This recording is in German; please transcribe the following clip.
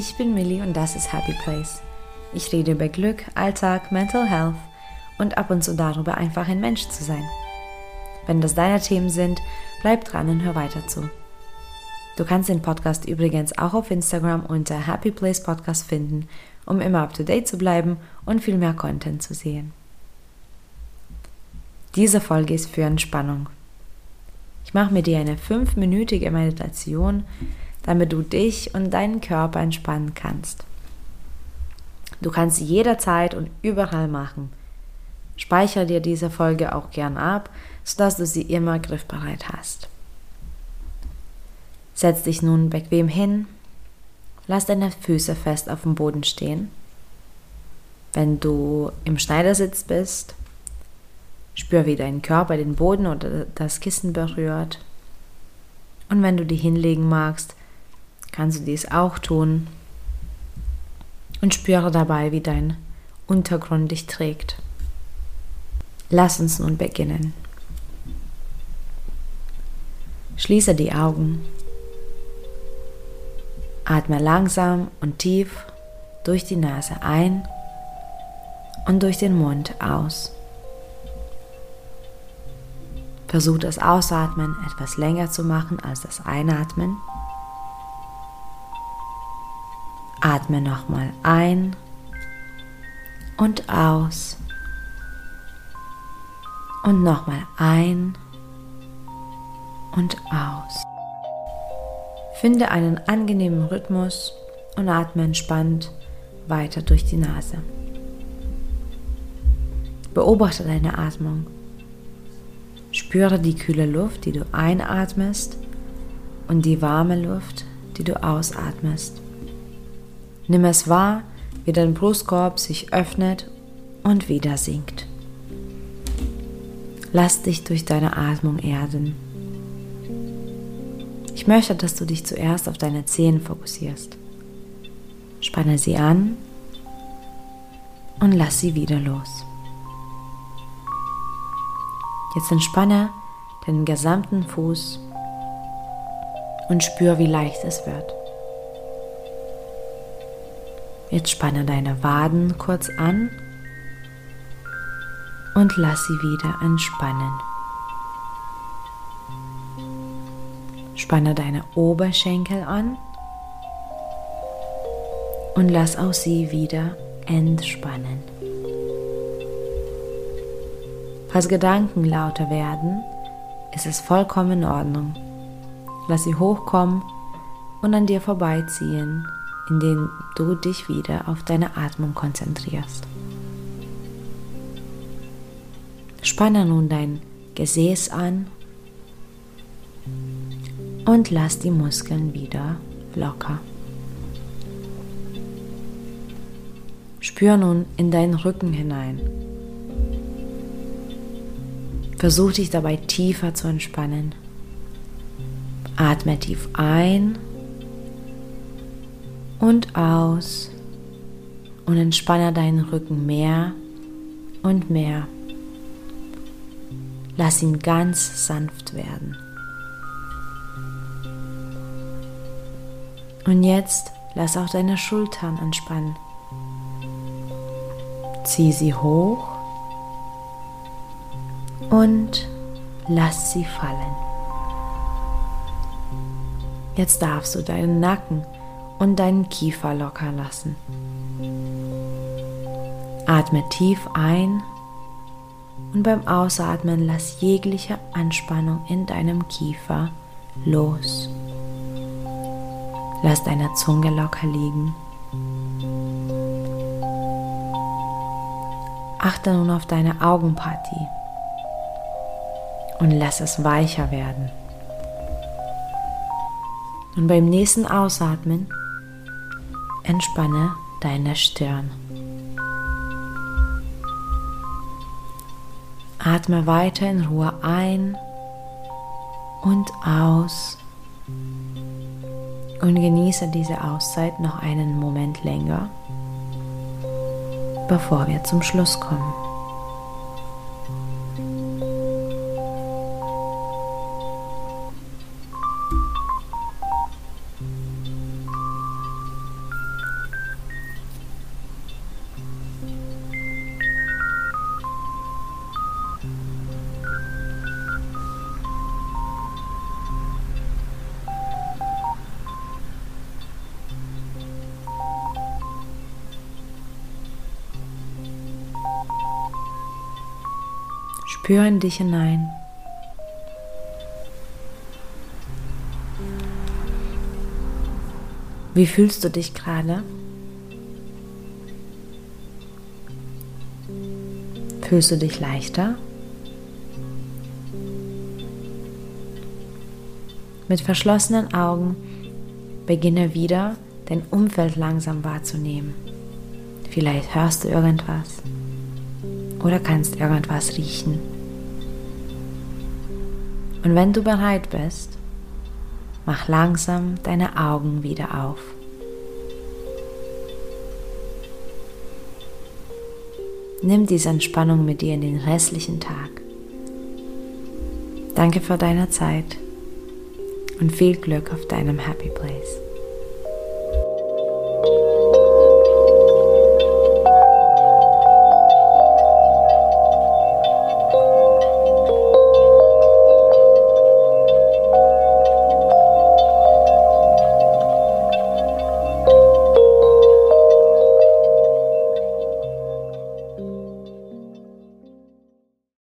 Ich bin Millie und das ist Happy Place. Ich rede über Glück, Alltag, Mental Health und ab und zu darüber, einfach ein Mensch zu sein. Wenn das deine Themen sind, bleib dran und hör weiter zu. Du kannst den Podcast übrigens auch auf Instagram unter Happy Place Podcast finden, um immer up to date zu bleiben und viel mehr Content zu sehen. Diese Folge ist für Entspannung. Ich mache mit dir eine fünfminütige Meditation, damit du dich und deinen Körper entspannen kannst. Du kannst sie jederzeit und überall machen. Speichere dir diese Folge auch gern ab, sodass du sie immer griffbereit hast. Setz dich nun bequem hin, lass deine Füße fest auf dem Boden stehen. Wenn du im Schneidersitz bist, spür, wie dein Körper den Boden oder das Kissen berührt. Und wenn du die hinlegen magst, kannst du dies auch tun und spüre dabei, wie dein Untergrund dich trägt. Lass uns nun beginnen. Schließe die Augen. Atme langsam und tief durch die Nase ein und durch den Mund aus. Versuch das Ausatmen etwas länger zu machen als das Einatmen. Atme nochmal ein und aus. Und nochmal ein und aus. Finde einen angenehmen Rhythmus und atme entspannt weiter durch die Nase. Beobachte deine Atmung. Spüre die kühle Luft, die du einatmest und die warme Luft, die du ausatmest. Nimm es wahr, wie dein Brustkorb sich öffnet und wieder sinkt. Lass dich durch deine Atmung erden. Ich möchte, dass du dich zuerst auf deine Zehen fokussierst. Spanne sie an und lass sie wieder los. Jetzt entspanne den gesamten Fuß und spür, wie leicht es wird. Jetzt spanne deine Waden kurz an und lass sie wieder entspannen. Spanne deine Oberschenkel an und lass auch sie wieder entspannen. Falls Gedanken lauter werden, ist es vollkommen in Ordnung. Lass sie hochkommen und an dir vorbeiziehen indem du dich wieder auf deine Atmung konzentrierst. Spanne nun dein Gesäß an und lass die Muskeln wieder locker. Spür nun in deinen Rücken hinein. Versuch dich dabei tiefer zu entspannen. Atme tief ein und aus und entspanne deinen Rücken mehr und mehr. Lass ihn ganz sanft werden. Und jetzt lass auch deine Schultern entspannen. Zieh sie hoch und lass sie fallen. Jetzt darfst du deinen Nacken und deinen Kiefer locker lassen. Atme tief ein und beim Ausatmen lass jegliche Anspannung in deinem Kiefer los. Lass deine Zunge locker liegen. Achte nun auf deine Augenpartie und lass es weicher werden. Und beim nächsten Ausatmen entspanne deine Stirn. Atme weiter in Ruhe ein und aus und genieße diese Auszeit noch einen Moment länger, bevor wir zum Schluss kommen. Spür in dich hinein. Wie fühlst du dich gerade? Fühlst du dich leichter? Mit verschlossenen Augen beginne wieder dein Umfeld langsam wahrzunehmen. Vielleicht hörst du irgendwas oder kannst irgendwas riechen. Und wenn du bereit bist, mach langsam deine Augen wieder auf. Nimm diese Entspannung mit dir in den restlichen Tag. Danke für deine Zeit und viel Glück auf deinem Happy Place.